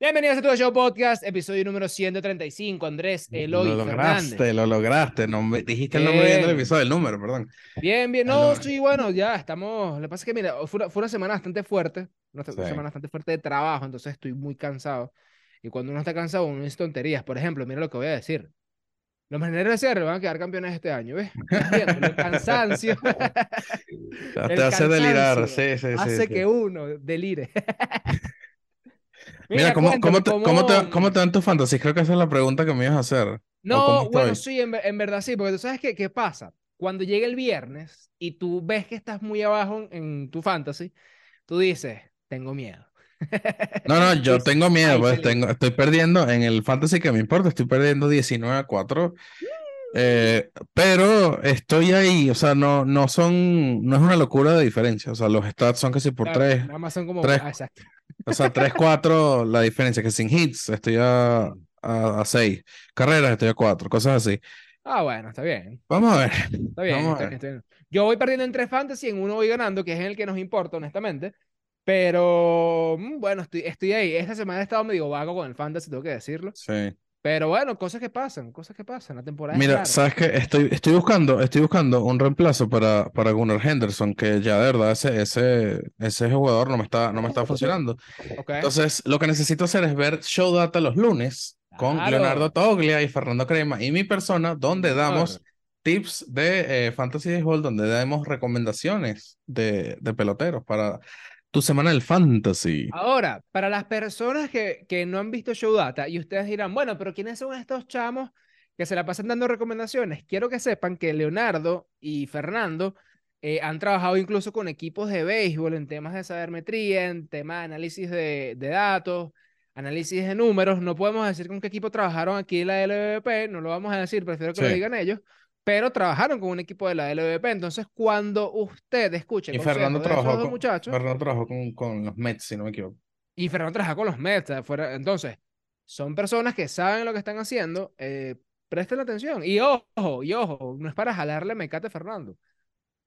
Bienvenidos a tu show podcast, episodio número 135. Andrés Eloy Lo lograste, Fernández. lo lograste. No me- dijiste el nombre bien del episodio, el número, perdón. Bien, bien. No, no. sí, bueno, ya estamos. Lo que pasa es que, mira, fue una, fue una semana bastante fuerte, una Sí. semana bastante fuerte de trabajo, entonces estoy muy cansado. Y cuando uno está cansado, uno dice tonterías. Por ejemplo, mira lo que voy a decir. Los Marineros de Seattle van a quedar campeones este año, ¿ves? El cansancio El Te hace delirar, sí, sí. hace sí. que uno delire. Mira, ¿cómo, cuéntame, cómo, te, cómo, te, ¿cómo- te van tus fantasies? Creo que esa es la pregunta que me ibas a hacer. ¿O No, bueno, sí, en, ver- en verdad sí, porque tú sabes qué, qué pasa. Cuando llega el viernes y tú ves que estás muy abajo en, en tu fantasy, tú dices, tengo miedo. No, no, yo tengo miedo, "Ay, pues peligro". tengo, estoy perdiendo en el fantasy que me importa, estoy perdiendo 19 a 4. Eh, pero estoy ahí, o sea, no, no son, no es una locura de diferencia. O sea, los stats son que si por Claro, 3, Nada más son como. tres- ah, exacto. o sea, 3, 4, la diferencia, que sin hits estoy a, a, 6, carreras estoy a 4, cosas así. Ah, bueno, está bien. Vamos a ver. Está bien, está a bien, ver. está bien. Yo voy perdiendo en tres fantasy, en uno voy ganando, que es en el que nos importa, honestamente. Pero mm, bueno, estoy, estoy ahí. Esta semana he estado medio vago con el fantasy, tengo que decirlo. Sí. Pero bueno, cosas que pasan, cosas que pasan. La temporada es Mira, larga. sabes que estoy, estoy buscando, estoy buscando un reemplazo para, para Gunnar Henderson, que ya de verdad ese, ese, ese jugador no me está, no me está funcionando. Ok. Entonces, lo que necesito hacer es ver Show Data los lunes con Claro. Leonardo Toglia y Fernando Crema y mi persona, donde damos tips de eh, Fantasy Baseball, donde damos recomendaciones de, de peloteros para tu semana del Fantasy. Ahora, para las personas que, que no han visto Show Data y ustedes dirán, bueno, pero ¿quiénes son estos chamos que se la pasan dando recomendaciones? Quiero que sepan que Leonardo y Fernando eh, han trabajado incluso con equipos de béisbol en temas de sabermetría, en temas de análisis de, de datos, análisis de números. No podemos decir con qué equipo trabajaron aquí en la LVP, no lo vamos a decir, prefiero que lo Sí. digan ellos. Pero trabajaron con un equipo de la LVP. Entonces, cuando usted escuche Y Fernando trabajó con, muchachos, Fernando trabajó con, con los Mets, si no me equivoco. y Fernando trabaja con los Mets. Fuera... Entonces, son personas que saben lo que están haciendo. eh, presten atención. Y ojo, y ojo, no es para jalarle mecate a Fernando.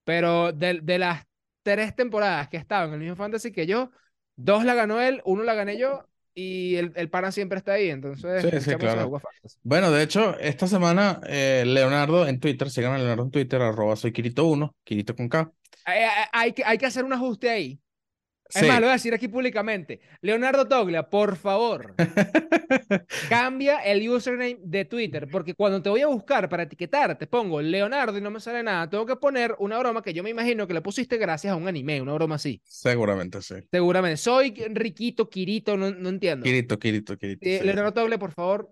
Pero de, de las tres temporadas que estaba en el mismo Fantasy que yo, dos la ganó él, uno la gané yo. Y el, el pana siempre está ahí. Entonces, Sí, sí, claro. Bueno, de hecho, esta semana eh, Leonardo en Twitter, sigan a Leonardo en Twitter, arroba soy Kirito1, Kirito con K. Hay, hay- hay que, hay que hacer un ajuste ahí. Es Sí. más, lo voy a decir aquí públicamente. Leonardo Toglia, por favor, cambia el username de Twitter, porque cuando te voy a buscar para etiquetar, te pongo Leonardo y no me sale nada. Tengo que poner una broma que yo me imagino que le pusiste gracias a un anime, una broma así. Seguramente sí. Seguramente. Soy Riquito, Kirito, no, no entiendo. Kirito, Kirito, Kirito. Eh, sí, Leonardo. Toglia, por favor,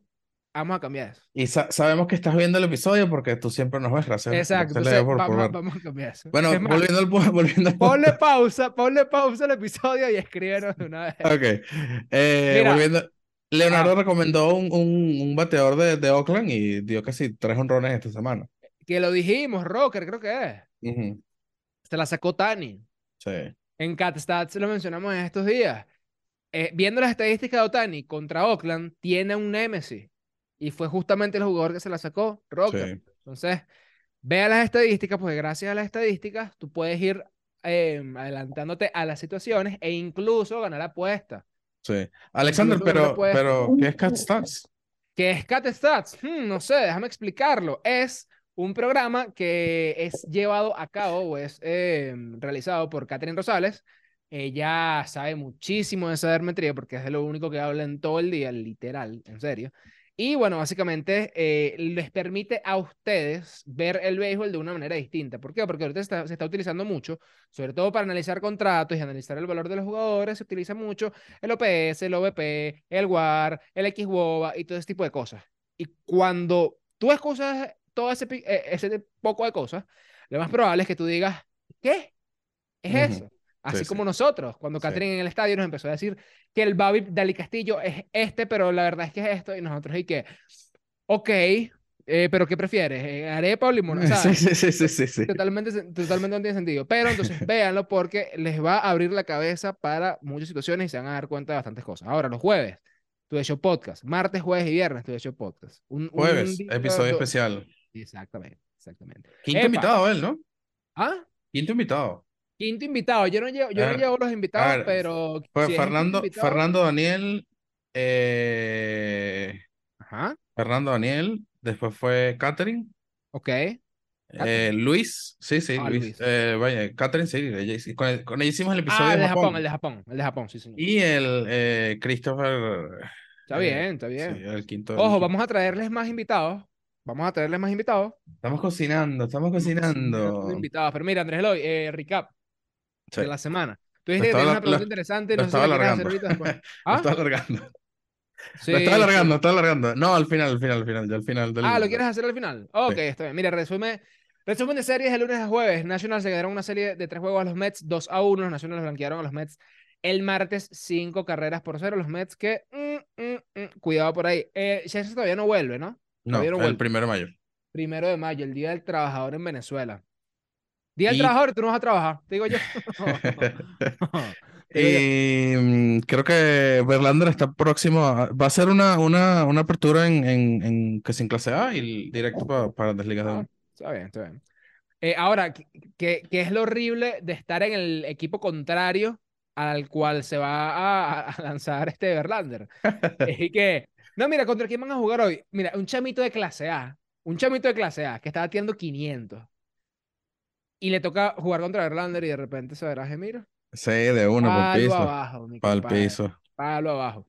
vamos a cambiar eso. Y sa- sabemos que estás viendo el episodio porque tú siempre nos ves. Gracias. Exacto. Entonces, por- por vamos, ver. vamos a cambiar eso. Bueno, Es más, volviendo al, volviendo al ponle pausa, ponle pausa al episodio y escríbenos de una vez. Ok. Eh, Mira. volviendo. Leonardo Ah. recomendó un, un, un bateador de, de Oakland y dio casi tres honrones esta semana. Que lo dijimos, Rocker, creo que es. Se la sacó Tani. Sí. En CatStats lo mencionamos en estos días. Eh, viendo las estadísticas de Otani contra Oakland, tiene un Nemesis. Y fue justamente el jugador que se la sacó, Rocker. Sí. Entonces, vea las estadísticas, porque gracias a las estadísticas tú puedes ir eh, adelantándote a las situaciones e incluso ganar apuesta. Sí. Alexander, Incluso pero, pero, ¿qué es Cat Stats? ¿Qué es CatStats? Hmm, no sé, déjame explicarlo. Es un programa que es llevado a cabo o es eh, realizado por Catherine Rosales. Ella sabe muchísimo de sabermetría porque es de lo único que habla en todo el día, literal, en serio. Y bueno, básicamente eh, les permite a ustedes ver el béisbol de una manera distinta. ¿Por qué? Porque ahorita se está, se está utilizando mucho, sobre todo para analizar contratos y analizar el valor de los jugadores, se utiliza mucho el OPS, el OVP, el WAR, el XWOBA y todo ese tipo de cosas. Y cuando tú escuchas todo ese, eh, ese poco de cosas, lo más probable es que tú digas, ¿qué? ¿Es eso? Así Sí, como sí. nosotros, cuando Sí. Catherine en el estadio nos empezó a decir que el Babi Dali Castillo es este, pero la verdad es que es esto, y nosotros y que, ok, eh, pero ¿qué prefieres? Eh, ¿Arepa o limón? Sí, sí, sí, sí, sí, sí. Totalmente, totalmente no tiene sentido. Pero entonces véanlo porque les va a abrir la cabeza para muchas situaciones y se van a dar cuenta de bastantes cosas. Ahora, los jueves, tu hecho podcast. Martes, jueves y viernes, tu hecho podcast. Un, un Jueves, día- episodio especial. Exactamente, exactamente. Quinto Epa. invitado él, ¿no? ¿Ah? Quinto invitado. Quinto invitado. Yo no llevo, yo no ver, llevo los invitados, ver, pero. Fue si Fernando, invitado- Fernando Daniel, eh, Ajá. Fernando Daniel, después fue Catherine, Ok. eh, Luis, sí, sí, Ah, Luis, Luis. eh, vaya, Catherine, sí, ella con, el- con ella hicimos el episodio Ah, el de Japón, Japón. el de Japón, el de Japón, sí, señor. Y el eh, Christopher, Está bien, está sí, bien. el quinto. el Ojo, vamos a traerles más invitados. Vamos a traerles más invitados. Estamos cocinando, estamos cocinando. invitados. Pero mira, Andrés Eloy, recap Sí, de la semana. Estaba tenías una pregunta lo- interesante, lo no la estaba alargando. después. Lo ¿Ah? estaba alargando. Sí, Lo estaba sí. alargando, estaba alargando. No, al final, al final, al final, ya al final del. Ah, ¿lo quieres hacer al final? Ok, Sí. está bien. Mira, resumen, resumen de series de lunes a jueves. Nationals se quedaron una serie de tres juegos a los Mets, 2 a 1. Los Nationals blanquearon a los Mets el martes, cinco carreras por cero. Los Mets que, mm, mm, mm, cuidado por ahí. Eh, Scherzer todavía no vuelve, ¿no? No, el primero de mayo. Primero de mayo, el Día del Trabajador en Venezuela. Día del Y- Trabajador, tú no vas a trabajar, te digo yo. Y mm, creo que Verlander está próximo a... Va a ser una, una, una apertura en, en, en que sin clase A y directo para para las ligas Ah, está bien, está bien. Eh, ahora, ¿qué, qué, es lo horrible de estar en el equipo contrario al cual se va a, a lanzar este Verlander? Es que, no, mira, ¿contra quién van a jugar hoy? Mira, un chamito de clase A, un chamito de clase A que está batiendo 500 y le toca jugar contra Verlander y de repente se verá, mira, Sí, de uno por palo piso. abajo, mi Para el compadre. piso. Palo abajo.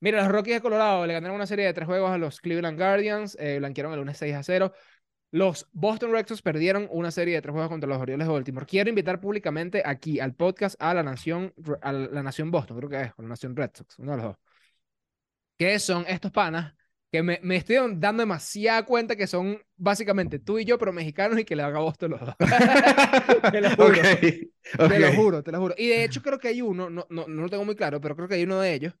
Mira, los Rockies de Colorado le ganaron una serie de tres juegos a los Cleveland Guardians, eh, blanquearon el lunes 6 a 0. Los Boston Red Sox perdieron una serie de tres juegos contra los Orioles de Baltimore. Quiero invitar públicamente aquí al podcast a la Nación, a la Nación Boston, creo que es, o la Nación Red Sox, uno de los dos. Que son estos panas que me, me estoy dando demasiada cuenta que son básicamente tú y yo, pero mexicanos y que le haga Boston los dos. Te lo juro. Te lo juro, te lo juro. Y de hecho creo que hay uno, no, no, no lo tengo muy claro, pero creo que hay uno de ellos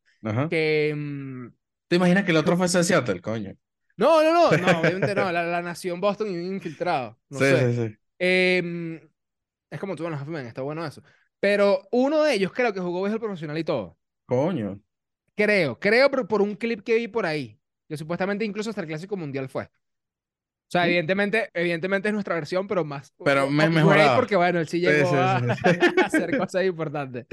que... mm, ¿Te imaginas que el otro fuese de Seattle, coño? No, no, no, no, obviamente no, la, la nación Boston y un infiltrado, no sí, sé. sí, sí. Em, es como tú en los está bueno eso. Pero uno de ellos creo que jugó béisbol profesional y todo. Coño. Creo, creo por, por un clip que vi por ahí, que supuestamente incluso hasta el Clásico Mundial fue. O sea, evidentemente, evidentemente es nuestra versión, pero más Pero me- mejorada. porque bueno, él sí llegó sí, a, sí, sí. a hacer cosas importantes.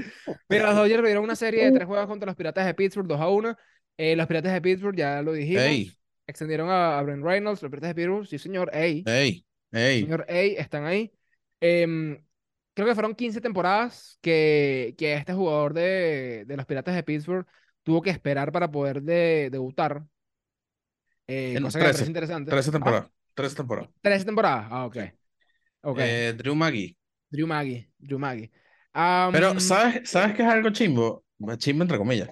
Mira, los Dodgers dieron una serie de tres juegos contra los Piratas de Pittsburgh, 2 a 1. Eh, los Piratas de Pittsburgh, ya lo dijimos, Ey, extendieron a, a Brent Reynolds, los Piratas de Pittsburgh, sí señor, ey, ey, ey. señor ey, están ahí. Em, creo que fueron 15 temporadas que, que este jugador de, de los Piratas de Pittsburgh tuvo que esperar para poder de- debutar. Eh, En cosa que me 13, parece interesante. 13 Ah, temporadas. 13 temporadas. 13 temporadas. Ah, ok. Sí. Ok. Eh, Drew Maggi. Drew Maggi. Drew Maggi. Pero, Am, ¿sabes, ¿sabes qué es algo chimbo? Chimbo entre comillas.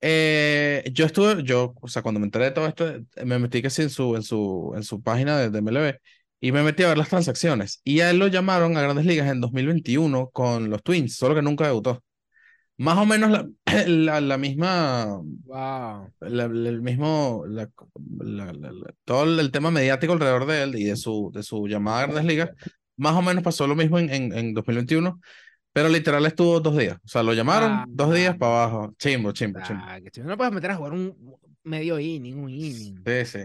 Eh, yo estuve, yo, o sea, cuando me enteré de todo esto, me metí que sí en su, en su, en su página de, de MLB y me metí a ver las transacciones. Y a él lo llamaron a Grandes Ligas en 2021 con los Twins, solo que nunca debutó. Más o menos la, la, la misma, wow. la- el mismo, todo el, tema mediático alrededor de él y de su, de su llamada a Grandes Ligas, más o menos pasó lo mismo en, en, en 2021, pero literal estuvo dos días. O sea, lo llamaron Ah, dos días para abajo. Chimbo, chimbo, chimbo. ah, que chido. no puedes meter a jugar un medio inning, un inning. Sí, sí.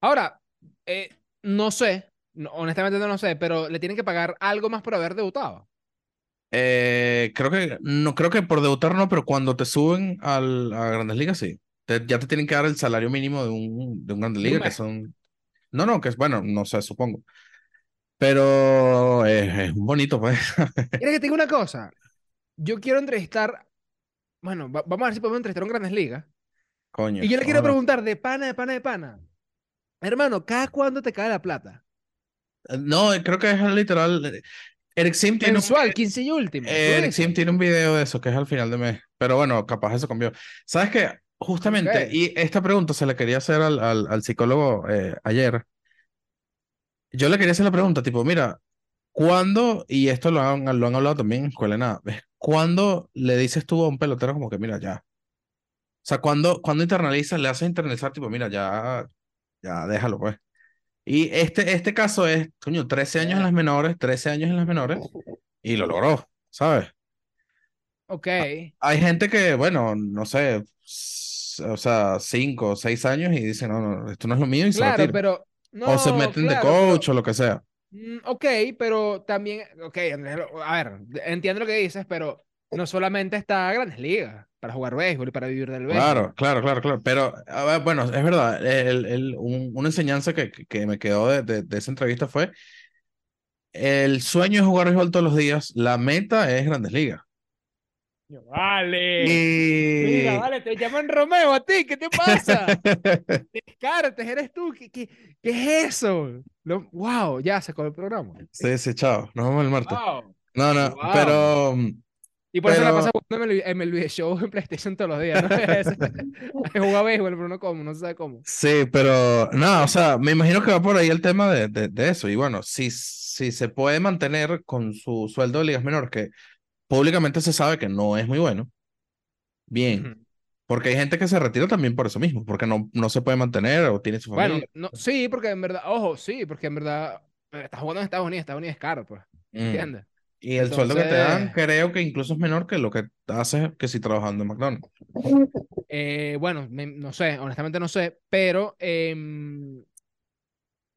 Ahora, eh, no sé, honestamente no lo sé, pero le tienen que pagar algo más por haber debutado. Eh, creo que, no, creo que por debutar no, pero cuando te suben al, a Grandes Ligas, sí. Te- ya te tienen que dar el salario mínimo de un, de un Grandes Ligas, que son... No, no, que es bueno, no sé, supongo. Pero eh, es bonito, pues. ¿Quieres que te diga una cosa? Yo quiero entrevistar, bueno, va- vamos a ver si podemos entrevistar a un Grandes Ligas. Coño. Y yo le quiero preguntar de pana, de pana, de pana. Hermano, ¿cada cuándo te cae la plata? Eh, No, creo que es literal. Eh, Eric Sim tiene un, Mensual, 15 y último. ¿tú Eric? Sim tiene un video de eso que es al final de mes. Pero bueno, capaz eso cambió. ¿Sabes qué? Justamente, y esta pregunta se la quería hacer al, al, al psicólogo eh, ayer. Yo le quería hacer la pregunta, tipo, mira, ¿cuándo, y esto lo han, lo han hablado también en Escuela de Nada. ¿cuándo le dices tú a un pelotero como que, mira, ya? O sea, ¿cuándo, cuándo internalizas, le haces internalizar, tipo, mira, ya, ya, déjalo, pues. Y este, este caso es, coño, 13 años en las menores, 13 años en las menores, y lo logró, ¿sabes? Ok. Hay gente que, bueno, no sé, o sea, 5 o 6 años y dicen, no, no, esto no es lo mío y se Claro, retiran. pero. No, O se meten de claro, pero- coach o lo que sea. Mm, ok, pero también. Ok, lo- a ver, entiendo lo que dices, pero no solamente está Grandes Ligas para jugar béisbol y para vivir del béisbol. Claro, claro, claro, claro. Pero, ver, bueno, es verdad. El, el- un- una enseñanza que, que- me quedó de, de- de esa entrevista fue: el sueño es jugar béisbol todos los días, la meta es Grandes Ligas. Vale. Y. Mira, vale, te llaman Romeo a ti, ¿qué te pasa? Descartes, eres tú, ¿qué, qué, qué es eso? Lo- wow, ya se acabó el programa. Sí, sí, chao. Nos vemos el martes. Wow. No, no, Wow. pero. Mm, Y por eso la Pero- pasa jugando MLB, Show en PlayStation todos los días, ¿no? Juega béisbol, pero no cómo, no se sabe cómo. Sí, pero no, o sea, me imagino que va por ahí el tema de, de, de eso. Y bueno, si, si se puede mantener con su sueldo de ligas menores, que públicamente se sabe que no es muy bueno, bien. Ujú. Porque hay gente que se retira también por eso mismo, porque no, no se puede mantener o tiene su Bueno, familia. no, sí, porque en verdad, ojo, sí, porque en verdad estás jugando en Estados Unidos, Estados Unidos es caro, pues, Mm. Y el sueldo que te dan, creo que incluso es menor que lo que haces que si trabajando en McDonald's. Eh, bueno, me- no sé, honestamente no sé, pero em,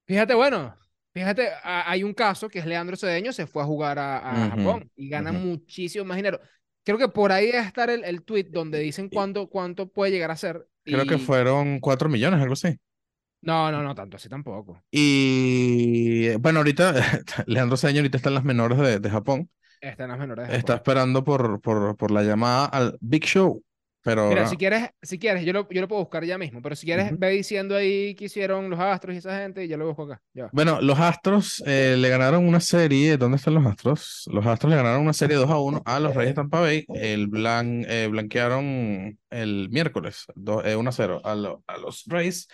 fíjate, bueno, fíjate, a- hay un caso que es Leandro Cedeño, se fue a jugar a, Japón y gana muchísimo más dinero. Creo que por ahí debe estar el, el tweet donde dicen cuánto, cuánto puede llegar a ser. Creo que fueron 4 millones, algo así. No, no, no tanto, así tampoco. Y bueno, ahorita Leandro Señor ahorita está en las menores de, de Japón. Está en las menores de Está Japón. esperando por, por, por la llamada al Big Show. Pero Mira, ah, si quieres, si quieres, yo lo, yo lo puedo buscar ya mismo, pero si quieres, Ujú. ve diciendo ahí que hicieron los Astros y esa gente y yo lo busco acá. Ya. bueno, los Astros eh, le ganaron una serie. ¿Dónde están los Astros? Los Astros le ganaron una serie 2 a 1 a los Reyes de Tampa Bay. El blan, eh, blanquearon el miércoles do- eh, 1 a 0 a, lo- a los Rays.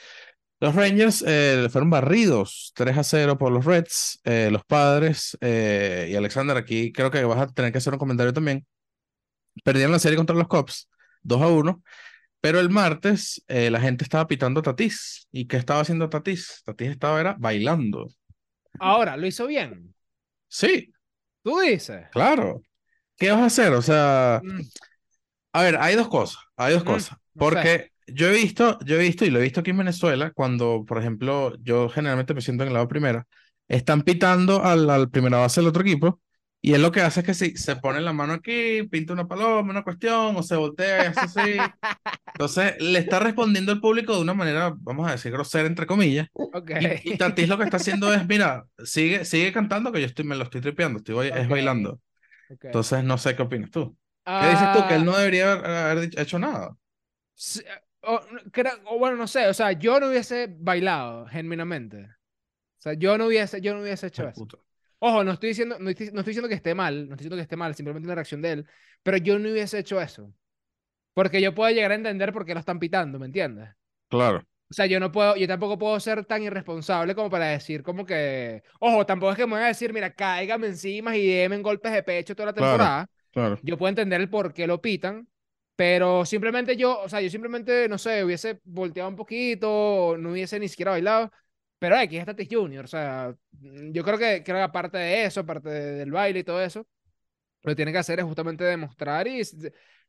Los Rangers eh, fueron barridos 3 a 0 por los Reds. eh, los Padres eh, y Alexander, aquí creo que vas a tener que hacer un comentario también. Perdieron la serie contra los Cubs 2 a 1. Pero el martes eh, la gente estaba pitando a Tatis. ¿Y qué estaba haciendo Tatis? Tatis estaba era bailando. Ahora, lo hizo bien. Sí, Tú dices. claro. ¿Qué vas a hacer? O sea, Mm, a ver, hay dos cosas, hay dos Ujú, cosas. no sé. Yo he visto, yo he visto y lo he visto aquí en Venezuela, cuando, por ejemplo, yo generalmente me siento en el lado primera, están pitando al, al primera base del otro equipo, y él lo que hace es que si se pone la mano aquí, pinta una paloma, una cuestión, o se voltea y hace así. Entonces, le está respondiendo el público de una manera, vamos a decir, grosera, entre comillas. Ok. Y, y Tatis lo que está haciendo es, mira, sigue, sigue cantando que yo estoy, me lo estoy tripeando, estoy, bai- es bailando. ok. Entonces, no sé qué opinas tú. ¿Qué dices tú? Que Ah, él no debería haber, haber hecho nada. O, o bueno, no sé, o sea, yo no hubiese bailado genuinamente. O sea, yo no hubiese, yo no hubiese hecho Ay, eso. puto. Ojo, no estoy diciendo, no estoy, no estoy diciendo que esté mal, no estoy diciendo que esté mal, simplemente una reacción de él, pero yo no hubiese hecho eso. Porque yo puedo llegar a entender por qué lo están pitando, ¿me entiendes? Claro, O sea, yo no puedo, yo tampoco puedo ser tan irresponsable como para decir como que, ojo, tampoco es que me voy a decir, mira, cáigame encima y déme golpes de pecho toda la Claro. temporada. claro. Yo puedo entender el por qué lo pitan, pero simplemente yo, o sea, yo simplemente, no sé, hubiese volteado un poquito, o no hubiese ni siquiera bailado, pero aquí está Tatis Junior, o sea, mm, yo creo que, creo que aparte de eso, aparte de- del baile y todo eso, lo que tiene que hacer es justamente demostrar y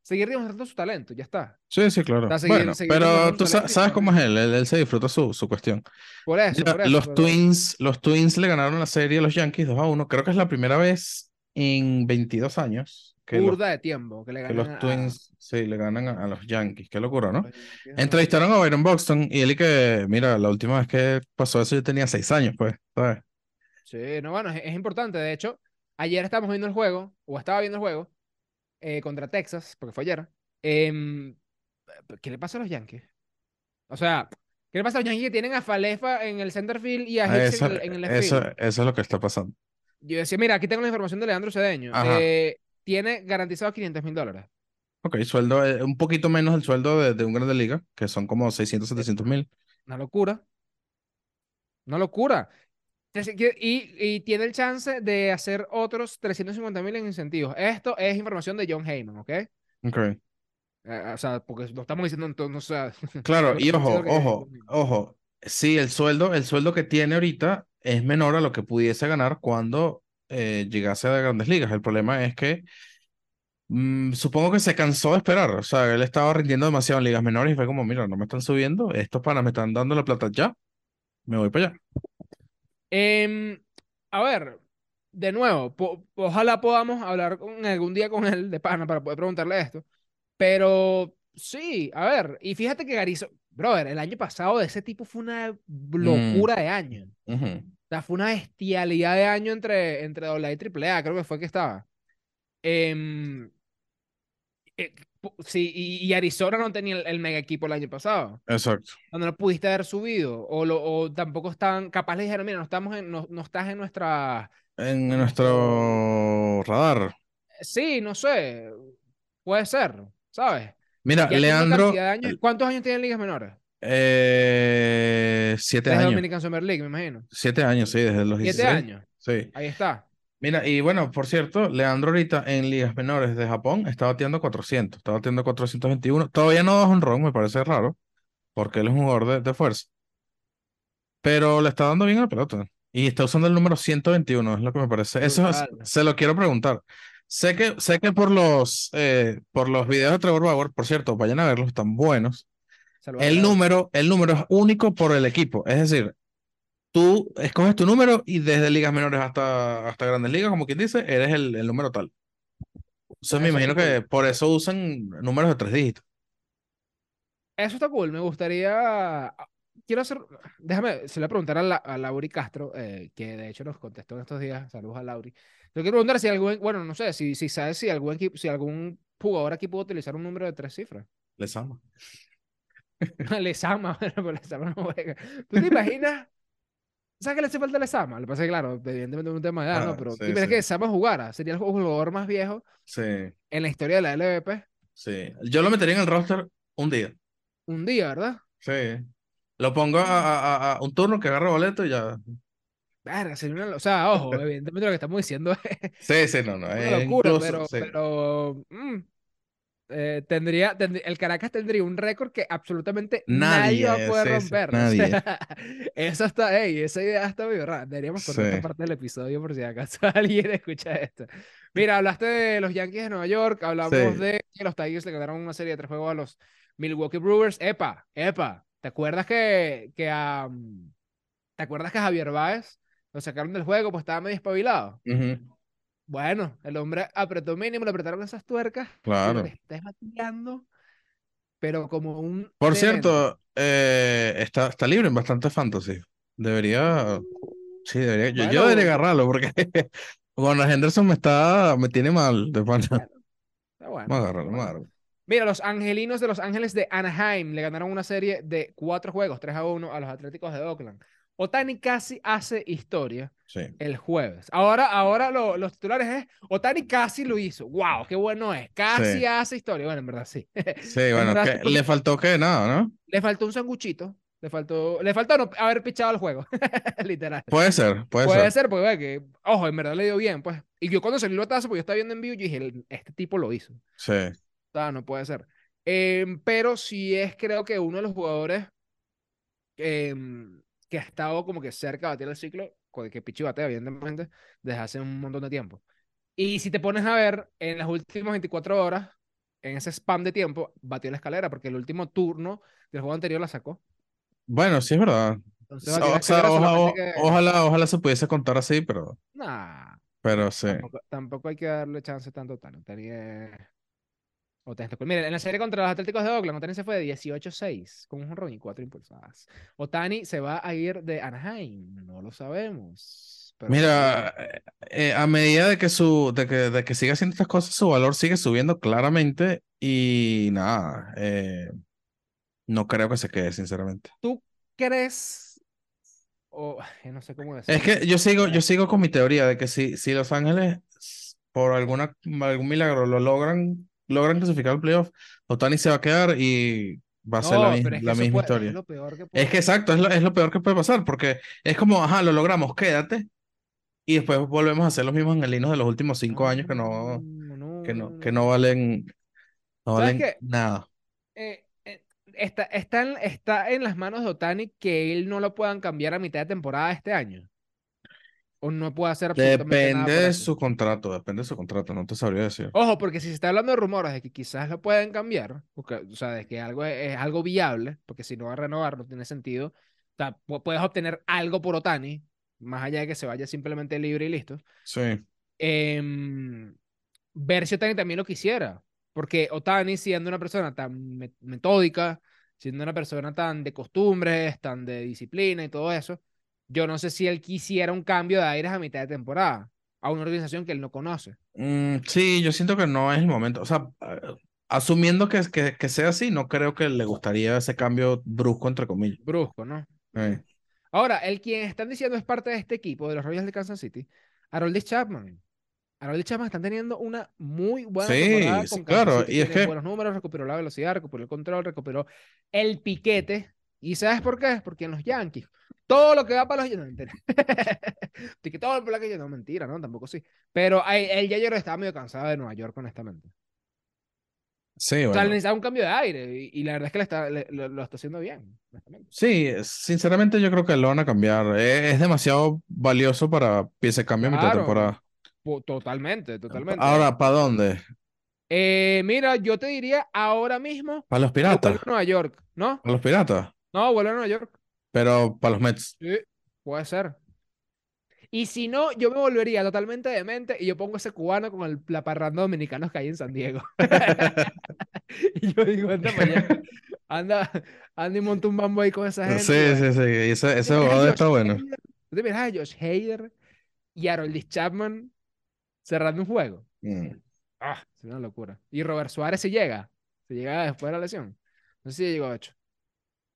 seguir demostrando su talento, ya está. Sí, sí, claro. Está seguir- Bueno, seguir pero tú sabes todo cómo es él, él, él se disfruta su, su cuestión. Por eso, Mira, por eso. los Twins, los Twins le ganaron la serie a los Yankees 2 a 1. Creo que es la primera vez en 22 años que los, burda de tiempo que le que ganan los a- Twins sí, le ganan a, a los Yankees. Qué locura, ¿no? los. Entrevistaron a Byron Buxton y él y que, mira, la última vez que pasó eso yo tenía 6 años, pues, ¿sabes? Sí, no, bueno, es, es importante. De hecho, ayer estábamos viendo el juego, o estaba viendo el juego, eh, contra Texas, porque fue ayer. Em, ¿qué le pasa a los Yankees? O sea, ¿qué le pasa a los Yankees que tienen a Falefa en el center field y a Hicks Eso, en el, en el eso, field? eso es lo que está pasando. Yo decía, mira, aquí tengo la información de Leandro Cedeño. Eh, tiene garantizado 500 mil dólares. Ok, sueldo, eh, un poquito menos el sueldo de, de un grande liga, que son como 600, 700 mil. Una locura. Una locura. Y, y tiene el chance de hacer otros 350 mil en incentivos. Esto es información de John Heyman, ¿ok? Ok. Eh, o sea, porque lo estamos diciendo entonces, o sea, Claro, y ojo, ojo, ojo. Sí, el sueldo, el sueldo que tiene ahorita es menor a lo que pudiese ganar cuando eh, llegase a grandes ligas. El problema es que mm, supongo que se cansó de esperar. O sea, él estaba rindiendo demasiado en ligas menores y fue como, mira, no me están subiendo, estos panas me están dando la plata ya, me voy para allá. Em, a ver, de nuevo, po- ojalá podamos hablar con, algún día con él de pana para poder preguntarle esto. Pero sí, a ver, y fíjate que Garizo, brother, el año pasado de ese tipo fue una locura de año. Ujú. O sea, fue una bestialidad de año entre, entre AA y AAA, creo que fue que estaba. Em, eh, sí, y, y Arizona no tenía el, el mega equipo el año pasado. Exacto. Donde no pudiste haber subido. O, lo, o tampoco estaban, capaz le dijeron, mira, no, estamos en, no, no estás en nuestra... En nuestro radar. Sí, no sé. Puede ser, ¿sabes? Mira, Leandro, años. ¿Cuántos años tiene en ligas menores? Eh, siete Desde años. Dominican Summer League, me imagino. Siete años, sí, desde los Siete 16. años. Sí. Ahí está. Mira, y bueno, por cierto, Leandro ahorita en ligas menores de Japón está batiendo 400, está batiendo 421. Todavía no da un ron, me parece raro, porque él es un jugador de, de fuerza. Pero le está dando bien a la pelota. Y está usando el número 121, es lo que me parece. Eso es- se lo quiero preguntar. Sé que, sé que por los, eh, por los videos de Trevor Bauer, por cierto, vayan a verlos, están buenos. El número, el número es único por el equipo. Es decir, tú escoges tu número y desde ligas menores hasta, hasta grandes ligas, como quien dice, eres el, el número tal. Entonces me Eso imagino está que cool. por eso usan números de tres dígitos. Eso está cool. Me gustaría. Quiero hacer. Déjame, se le preguntar a, la, a Lauri Castro, eh, que de hecho nos contestó en estos días. Saludos a Lauri. Le quiero preguntar si algún. Bueno, no sé, si, si sabes si algún equipo, si algún jugador aquí puede utilizar un número de tres cifras. Les ama. Lesama, bueno, pero Lesama no juega. ¿Tú te imaginas? ¿Sabes qué le hace falta a Lesama? Lo que pasa es que, claro, evidentemente es un tema de edad, ¿no? Ah, Pero sí, ¿tú te imaginas sí. que Lesama jugara? Sería el jugador más viejo Sí, en la historia de la LVP. sí. Yo lo metería en el roster un día. Un día, ¿verdad? Sí. Lo pongo a, a- a- un turno que agarre boleto y ya. Verga, sería una- O sea, ojo, evidentemente lo que estamos diciendo es Sí, sí, no, no. una eh, locura, incluso, pero, pero mm, eh, tendría, tendría- el Caracas tendría un récord que absolutamente Nadie, nadie, va a poder romper. O nadie. sea, eso está, ey, esa idea está muy rara. Deberíamos cortar Sí. esta parte del episodio por si acaso alguien escucha esto. Mira, hablaste de los Yankees de Nueva York, hablamos Sí. de que los Tigers le ganaron una serie de tres juegos a los Milwaukee Brewers. Epa, epa, ¿te acuerdas que, que a, ¿te acuerdas que a Javier Báez lo sacaron del juego? Pues estaba medio espabilado. Ujú, Bueno, el hombre apretó mínimo, le apretaron esas tuercas. Claro. está es bateando, pero como un. Por cierto, eh, está, está libre en bastante fantasy. Debería, sí, debería, yo, yo Bueno. debería agarrarlo porque Gunnar Henderson me está, me tiene mal de pana. Está bueno, Vamos a agarrarlo, está vamos a bueno. agarrarlo. Mira, los angelinos de Los Ángeles de Anaheim le ganaron una serie de cuatro juegos, 3 a 1, a los Atléticos de Oakland. Otani casi hace historia Sí. el jueves. Ahora, ahora lo- los titulares es Otani casi lo hizo. ¡Wow! ¡Qué bueno es! Casi Sí. hace historia. Bueno, en verdad sí. Sí, bueno, verdad, que sí, porque- le faltó que nada, ¿no? Le faltó un sanguchito. Le faltó, le faltó no haber pichado el juego. Literal. Puede ser, puede, Puede ser. ser, porque que, ojo, en verdad le dio bien, pues. Y yo cuando salió el batazo, porque yo estaba viendo en vivo, yo dije, "El- este tipo lo hizo. Sí. O sea, no puede ser. Em, pero sí es, creo que uno de los jugadores em, que ha estado como que cerca de batir el ciclo, que Pichi batea, evidentemente, desde hace un montón de tiempo. Y si te pones a ver, en las últimas 24 horas, en ese spam de tiempo, batió la escalera, porque el último turno del juego anterior la sacó. Bueno, sí es verdad. Entonces, O sea, que- ojalá, ojalá se pudiese contar así, pero, Nah, pero sí. Tampoco, tampoco hay que darle chance tanto a Otani. Otani es-. Mire, en la serie contra los Atléticos de Oakland, Otani se fue de 18-6 con un jonrón y cuatro impulsadas. Otani se va a ir de Anaheim, no lo sabemos. pero Mira, eh, eh, a medida de que su, de que, de que siga haciendo estas cosas, su valor sigue subiendo claramente y nada, eh, no creo que se quede, sinceramente. ¿Tú crees? O ay, no sé cómo Es decirlo. que yo sigo, yo sigo con mi teoría de que si, si Los Ángeles por alguna, algún milagro lo logran, logran clasificar al playoff, Otani se va a quedar y va a ser la, es que misma puede- historia. Es lo peor que puede Es que exacto, es lo, es lo peor que puede pasar, porque es como, ajá, lo logramos, quédate, y después volvemos a ser los mismos angelinos de los últimos cinco años que no, no, que no, que no. valen, no ¿Sabes valen nada. eh, eh, está, está, en, está en las manos de Otani que él no lo puedan cambiar a mitad de temporada este año. O no puede hacer absolutamente nada Depende de su contrato, depende de su contrato, no te sabría decir. Ojo, porque si se está hablando de rumores de que quizás lo pueden cambiar, porque, o sea, de que algo es, es algo viable, porque si no va a renovar no tiene sentido. O sea, pu- puedes obtener algo por Otani, más allá de que se vaya simplemente libre y listo. Sí. Eh, ver si Otani también lo quisiera, porque Otani siendo una persona tan me- metódica, siendo una persona tan de costumbres, tan de disciplina y todo eso, yo no sé si él quisiera un cambio de aires a mitad de temporada, a una organización que él no conoce. Mm, sí, yo siento que no es el momento. O sea, asumiendo que, que, que sea así, no creo que le gustaría ese cambio brusco, entre comillas. Brusco, ¿no? Eh, Ahora, el quien están diciendo es parte de este equipo de los Royals de Kansas City, Haroldis Chapman. Haroldis Chapman están teniendo una muy buena Sí, temporada sí, con Kansas claro, City, y es que- buenos números, recuperó la velocidad, recuperó el control, recuperó el piquete. ¿Y sabes por qué? Porque en los Yankees, todo lo que va para los Yankees, no, mentira. Que todo lo que no, mentira, ¿no? Tampoco sí. Pero él, él ya yo estaba medio cansado de Nueva York, honestamente. sí, O sea, bueno. necesitaba un cambio de aire y, y la verdad es que le está, le- lo, lo está haciendo bien. Sí, sinceramente yo creo que lo van a cambiar. Eh, Es, demasiado valioso para ese cambio a mitad de Claro. temporada. Po- Totalmente, totalmente. Ahora, ¿para dónde? Eh, mira, yo te diría ahora mismo Para los piratas. Nueva York, ¿no? Para los piratas. No, vuelve a Nueva York. Pero para los Mets. Sí, puede ser. Y si no, yo me volvería totalmente demente y yo pongo ese cubano con el, la parranda dominicanos que hay en San Diego. y yo digo, anda allá. Anda, anda y monta un mambo ahí con esa gente. Sí, sí, sí. y Ese, ese a jugador está bueno. Tú te miras a Josh Hader y Haroldis Chapman cerrando un juego. Mm. Ah, es una locura. Y Robert Suárez se llega. Se llega después de la lesión. No sé si llegó hecho.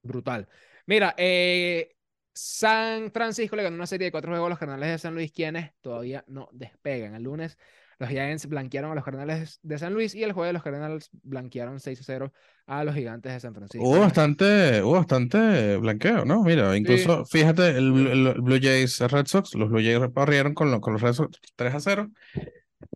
Brutal. Mira, eh, San Francisco le ganó una serie de cuatro juegos a los Cardenales de San Luis, quienes todavía no despegan. El lunes los Giants blanquearon a los Cardenales de San Luis y el jueves los Cardenales blanquearon 6 a 0 a los Gigantes de San Francisco. Hubo bastante, hubo bastante blanqueo, ¿no? Mira, incluso, fíjate, el, Blue- el Blue Jays Red Sox, los Blue Jays barrieron con, lo- con los Red Sox 3 a 0.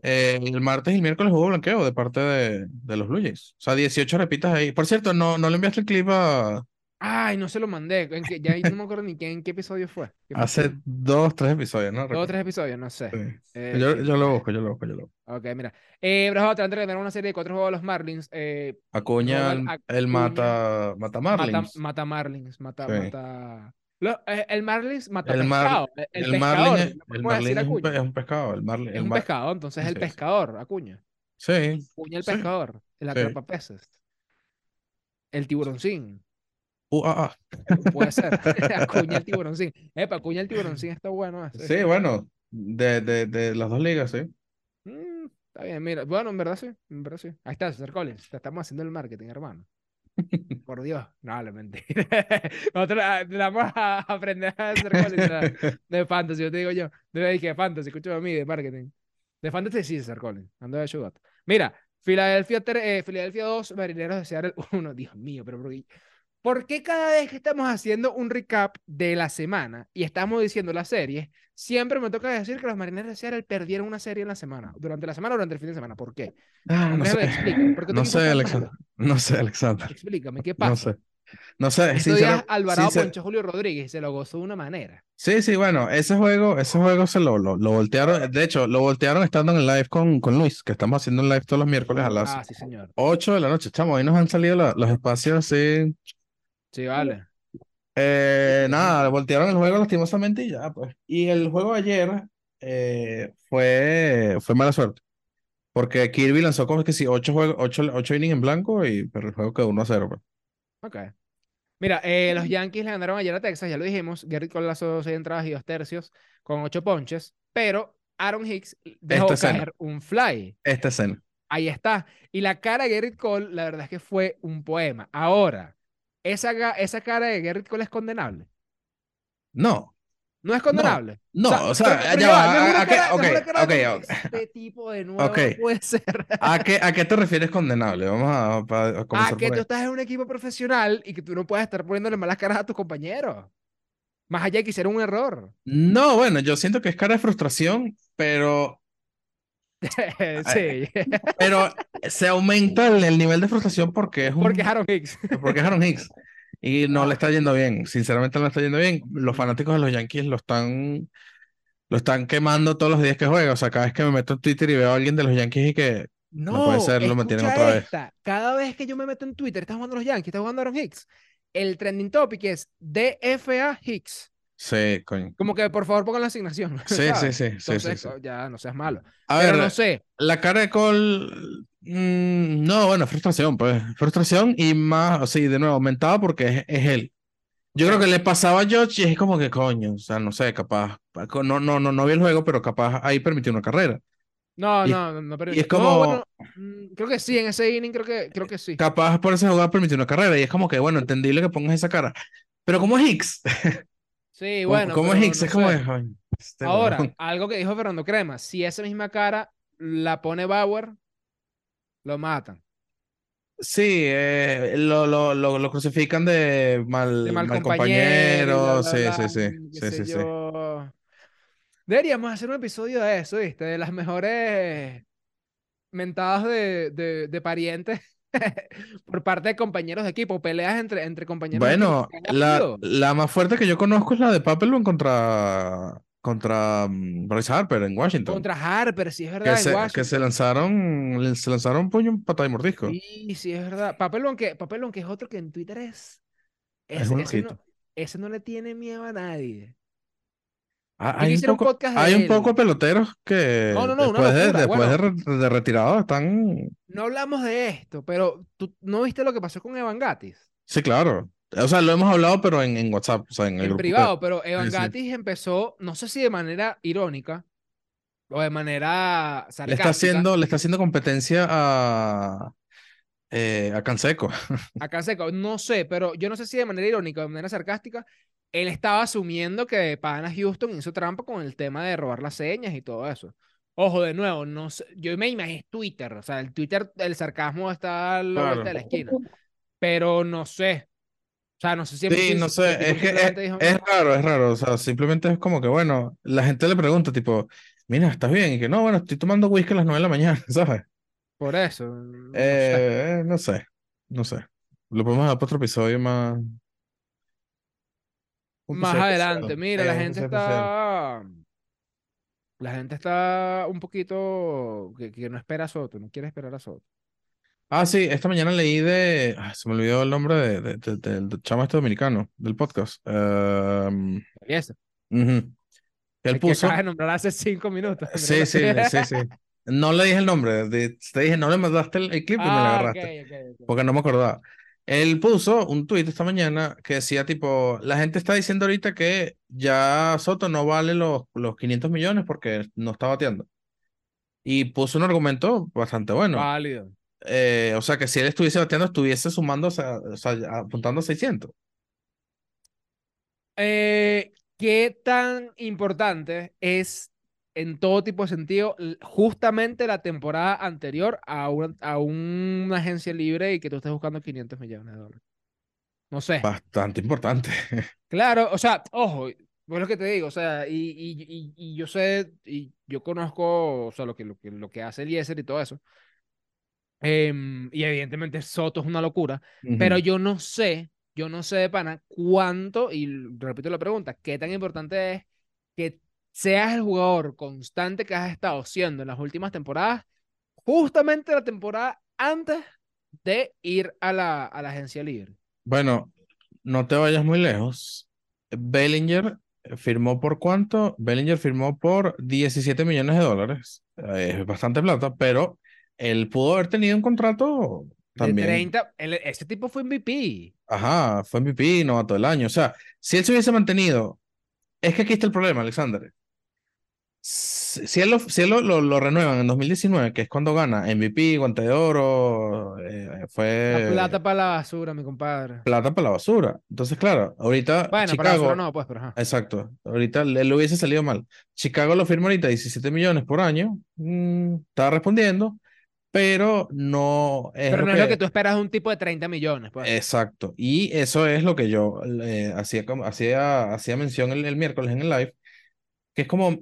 Eh, el martes y el miércoles hubo blanqueo de parte de, de los Blue Jays. O sea, 18 repitas ahí. Por cierto, no, no le enviaste el clip a, Ay, no se lo mandé. ¿En qué- ya no me acuerdo ni qué, en qué episodio fue. ¿Qué hace dos, tres episodios, ¿no? Dos o Recuerdo. tres episodios, no sé. Sí. Eh, Yo, sí. yo lo busco, yo lo busco, yo lo busco. Ok, mira. Eh, Bravos Atlanta le ganaron una serie de cuatro juegos a los Marlins. Eh, Acuña, el, el mata, mata Marlins. mata Marlins. Mata, Sí. mata. Lo- eh, el Marlins mata El, mar, pescado. El, el el pescador. Marlin, es, el Marlin es un, es pescado. El Marlin, Es el un mar- pescador, entonces el sí, sí. pescador, Acuña. Sí, Acuña el pescador, el atrapapeces. El tiburoncín. Uh, ah, Puede ser. Acuña el tiburoncín. Epa, Acuña el tiburoncín está bueno. ah. ese. Sí, bueno, de, de, de las dos ligas, sí. Mm, está bien, mira. Bueno, en verdad sí. En verdad sí. Ahí está, César Collins. Te estamos haciendo el marketing, hermano. Por Dios. No, la mentira. Nosotros ah, le vamos a aprender a hacer Collins ah, de fantasy. Yo te digo yo. De que fantasy, escúchame a mí, de marketing. De fantasy sí, César Collins. Ando de Sugar. Mira, Filadelfia, eh, Filadelfia 2, Marineros de Seattle 1. Dios mío, pero ¿por qué? ¿Por qué cada vez que estamos haciendo un recap de la semana y estamos diciendo la serie, siempre me toca decir que los Marineros de Seattle perdieron una serie en la semana, durante la semana o durante el fin de semana? ¿Por qué? Ah, no sé, ¿por qué no sé, Alexander. No sé, Alexander. Explícame, ¿qué No pasa? sé. No sé, Estos días Alvarado sincer- ponchó a Julio Rodríguez se lo gozó de una manera. Sí, sí, bueno, ese juego, ese juego se lo, lo, lo voltearon. De hecho, lo voltearon estando en el live con, con Luis, que estamos haciendo un live todos los miércoles a las Ah, sí, señor. 8 de la noche. Chamo, ahí nos han salido la- los espacios así. Sí, vale. Eh, nada, voltearon el juego lastimosamente y ya, pues. Y el juego ayer eh, fue, fue mala suerte. Porque Kirby lanzó como que sí, 8 juegos, 8, ocho innings en blanco, y, pero el juego quedó 1 a 0. Pues. Ok. Mira, eh, los Yankees le ganaron ayer a Texas, ya lo dijimos. Gerrit Cole lanzó seis entradas y dos tercios con ocho ponches, pero Aaron Hicks dejó Esta escena. caer un fly. Esta escena. Ahí está. Y la cara de Gerrit Cole, la verdad es que fue un poema. Ahora, esa, esa cara de Gerrit Cole es condenable. No, No es condenable. no, o sea, ya va. Este tipo de nuevo Ok. no puede ser. ¿A qué, a qué te refieres condenable? Vamos a, a A comenzar que tú estás en un equipo profesional y que tú no puedes estar poniéndole malas caras a tus compañeros. Más allá de que hicieron un error. No, bueno, yo siento que es cara de frustración, pero, sí. pero se aumenta el, el nivel de frustración porque es un, Porque Aaron Hicks. porque Aaron Hicks y no le está yendo bien. Sinceramente no le está yendo bien. Los fanáticos de los Yankees lo están, lo están quemando todos los días que juega. O sea, cada vez que me meto en Twitter y veo a alguien de los Yankees y que No, puede ser, lo mantienen otra vez. esta. Cada vez que yo me meto en Twitter, está jugando los Yankees, está jugando Aaron Hicks. El trending topic es DFA Hicks. Sí, coño. Como que por favor pongan la asignación, Sí, sí, ¿sabes? sí, sí, sí, Entonces, sí. co- ya no seas malo. A Pero ver, no sé. la cara de Cole, mm, no, bueno, frustración, pues, frustración y más, así, de nuevo, aumentada porque es, es él. Yo creo que le pasaba a George y es como que coño, o sea, no sé, capaz, no, no, no, no vi el juego, pero capaz ahí permitió una carrera. No, Y, no, no, no, pero y es no, como, bueno, mm, creo que sí, en ese inning creo que, creo que sí. capaz por esa jugada permitió una carrera y es como que, bueno, entendible que pongas esa cara. Pero como es Hicks, Sí, bueno, como es no es como este Ahora, algo que dijo Fernando Crema, si esa misma cara la pone Bauer, lo matan. Sí, eh, lo, lo, lo, lo crucifican de De mal, mal compañero bla, compañero, bla, sí, bla, sí, sí, qué sí, sí, sí. yo. Deberíamos hacer un episodio de eso, ¿viste? De las mejores mentadas de, de, de parientes por parte de compañeros de equipo, peleas entre, entre compañeros de equipo. Bueno, que la, la más fuerte que yo conozco es la de Papelbon contra, contra mm, Bryce Harper en Washington. Contra Harper, sí es Que verdad, en se, que se lanzaron, se lanzaron puño, patada y mordisco. Sí, sí es verdad. Papelón que, Papelón que es otro que en Twitter es. Es Ese, un ese no, ese no le tiene miedo a nadie. Ah, Hay un poco, hay un poco peloteros que No, no, no, después de, después de, Bueno, re- de retirados están. no hablamos de esto, pero tú no viste lo que pasó con Evan Gatis Sí, claro. O sea, lo hemos hablado, pero en, en WhatsApp, o sea, en el en grupo. privado, pero Evan Sí, sí. Gatis empezó, no sé si de manera irónica o de manera Le está sarcástica, haciendo, le está haciendo competencia a, eh, a Canseco. acá seco, no sé, pero yo no sé si de manera irónica o de manera sarcástica, él estaba asumiendo que Pana Houston hizo trampa con el tema de robar las señas y todo eso. Ojo, de nuevo, no sé, yo me imagino Twitter, o sea, el Twitter, el sarcasmo está a la vuelta de la Claro. esquina, pero no sé, o sea, no sé si, Sí, no si sé, es que es, dijo, es raro, es raro, o sea, simplemente es como que, bueno, la gente le pregunta, tipo, mira, ¿estás bien? Y que, no, bueno, estoy tomando whisky a las 9 de la mañana, ¿sabes? por eso, no sé. Eh, no sé, no sé. Lo podemos dar para otro episodio más, Más adelante, mira, la gente está, la gente está un poquito que, que no espera a Soto, no quiere esperar a Soto. Ah, sí, esta mañana leí de, ah, se me olvidó el nombre de, de- de- del chamo este dominicano, del podcast. Y ujú. Que él que acabas puso, de nombrar hace cinco minutos. sí, sí, sí, sí. No le dije el nombre, te dije, no le mandaste el, el clip y me lo Ah, agarraste. porque no me acordaba. Él puso un tweet esta mañana que decía tipo, la gente está diciendo ahorita que ya Soto no vale los, los 500 millones porque no está bateando. Y puso un argumento bastante bueno. Válido. Eh, o sea, que si él estuviese bateando, estuviese sumando, o sea, o sea, apuntando a 600. Eh, ¿qué tan importante es en todo tipo de sentido justamente la temporada anterior a, una- a una agencia libre y que tú estés buscando 500 millones de dólares? No sé. Bastante importante. Claro, o sea, ojo, es lo que te digo, o sea, y, y, y, y yo sé, y yo conozco, o sea, lo que, lo que, lo que hace Eliezer y todo eso. Em, y evidentemente Soto es una locura, pero Ujú. yo no sé, yo no sé de pana cuánto, y repito la pregunta, qué tan importante es que seas el jugador constante que has estado siendo en las últimas temporadas, justamente la temporada antes de ir a la, a la agencia libre. Bueno, no te vayas muy lejos. Bellinger firmó por cuánto? Bellinger firmó por 17 millones de dólares. Es bastante plata, pero él pudo haber tenido un contrato De también. 30, él- ese tipo fue MVP. Ajá, fue MVP, novato del año. O sea, si él se hubiese mantenido, es que aquí está el problema, Alexander. Si él, lo, si él lo, lo- lo renuevan en 2019, que es cuando gana MVP, guante de oro, eh, La fue plata para la basura, mi compadre. plata para la basura. Entonces, claro, ahorita Bueno, para la basura Chicago, no, pues, pero ajá. exacto, ahorita le, le hubiese salido mal. Chicago lo firma ahorita 17 millones por año, mm, está respondiendo, pero no es Pero lo no es lo que... tú esperas de un tipo de 30 millones, pues. Exacto, y eso es lo que yo eh, hacía, hacía, hacía mención el, el miércoles en el live, que es como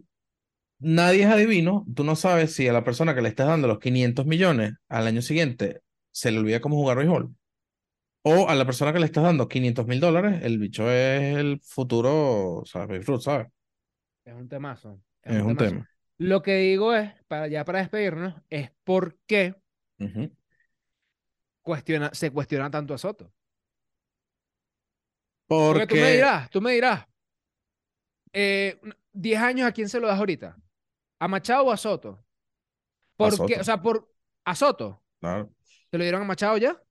nadie es adivino, tú no sabes si a la persona que le estás dando los 500 millones al año siguiente se le olvida cómo jugar béisbol, o a la persona que le estás dando 500 mil dólares, el bicho es el futuro, Ruth, ¿sabes? Es un temazo. Es, Es un temazo. tema. Lo que digo es, para ya para despedirnos, es por qué cuestiona, se cuestiona tanto a Soto. Porque tú me dirás, tú me dirás, eh, 10 años, ¿a quién se lo das ahorita? ¿A Machado o a Soto? ¿Por Soto. qué? O sea, por a Soto. Claro. ¿Te lo dieron a Machado ya?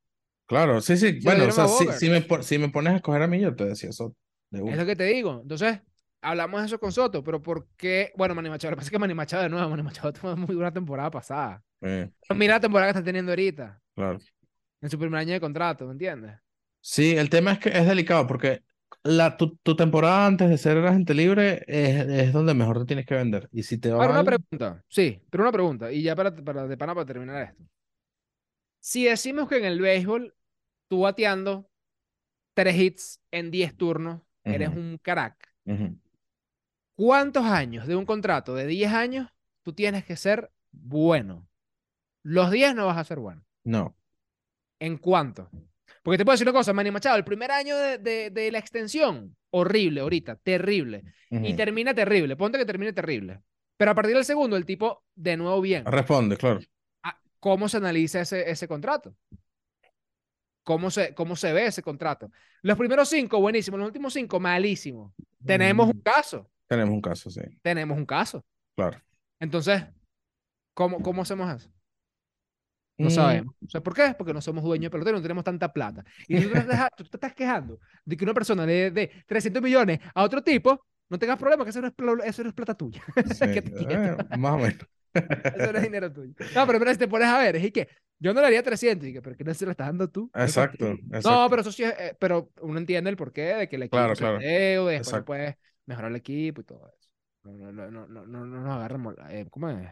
Claro, sí, sí. Bueno, o sea, si, me, si me pones a escoger a mí, yo te decía eso. De Es lo que te digo. Entonces, hablamos de eso con Soto, pero ¿por qué? Bueno, Manny Machado, lo que pasa es que Manny Machado de nuevo, Manny Machado tuvo muy buena temporada pasada. Eh, mira la temporada que está teniendo ahorita, claro. en su primer año de contrato, ¿me entiendes? Sí, el tema es que es delicado porque la, tu, tu temporada antes de ser agente libre es, es donde mejor te tienes que vender. Y si te va Ahora, una pregunta. Sí, pero una pregunta. Y ya para, para, de pana para terminar esto. Si decimos que en el béisbol, tú bateando tres hits en 10 turnos, eres un crack. ¿Cuántos años de un contrato de 10 años tú tienes que ser bueno? Los 10 no vas a ser bueno. no. ¿En cuánto? Porque te puedo decir una cosa, Manny Machado, el primer año de, de- de la extensión, horrible ahorita, terrible. Y termina terrible, ponte que termine terrible. Pero a partir del segundo, el tipo de nuevo bien. Responde, claro. Ah, ¿Cómo se analiza ese, ese contrato? ¿Cómo se, ¿Cómo se ve ese contrato? Los primeros cinco, buenísimo. Los últimos cinco, malísimo. Tenemos un Mm, caso. Tenemos un caso, sí, Tenemos un caso. claro. Entonces, ¿cómo, cómo hacemos eso? No Mm, sabemos. O sea, ¿por qué? Porque no somos dueños de pelotero, no tenemos tanta plata. Y si tú te, estás- tú te estás quejando de que una persona le dé 300 millones a otro tipo, no tengas problema, que eso no es, eso no es plata tuya. sí, eh, más o menos. Eso no es dinero tuyo. No, pero mira, si te pones a ver, es que yo no le haría 300, y que, pero ¿qué no se lo estás dando tú? Exacto, fastidio. No, exacto. pero eso sí, es, eh, pero uno entiende el porqué de que el equipo Claro, se claro. deude, después Exacto. puedes mejorar el equipo y todo eso. No, no, no, no, no, no, no nos agarramos, eh, ¿cómo es?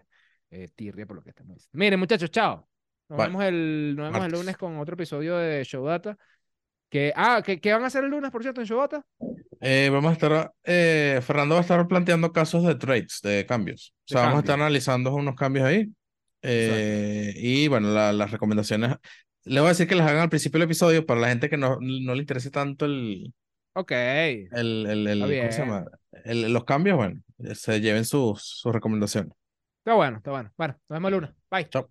Eh, tirria por lo que estamos diciendo. Miren, muchachos, chao. Nos vemos el, nos vemos el lunes con otro episodio de Showdata. Que, ah, ¿qué, qué van a hacer el lunes, por cierto, en Showdata? Eh, vamos a estar, eh, Fernando va a estar planteando casos de trades, de cambios. O De sea, vamos a estar analizando unos cambios ahí. Eh, y bueno, la- las recomendaciones, le voy a decir que las hagan al principio del episodio para la gente que no, no le interese tanto el, Ok. el, el, el- ¿cómo se llama? El- los cambios, bueno, se lleven sus, sus recomendaciones. Está bueno, está bueno. Bueno, nos vemos el lunes. Bye. Chao.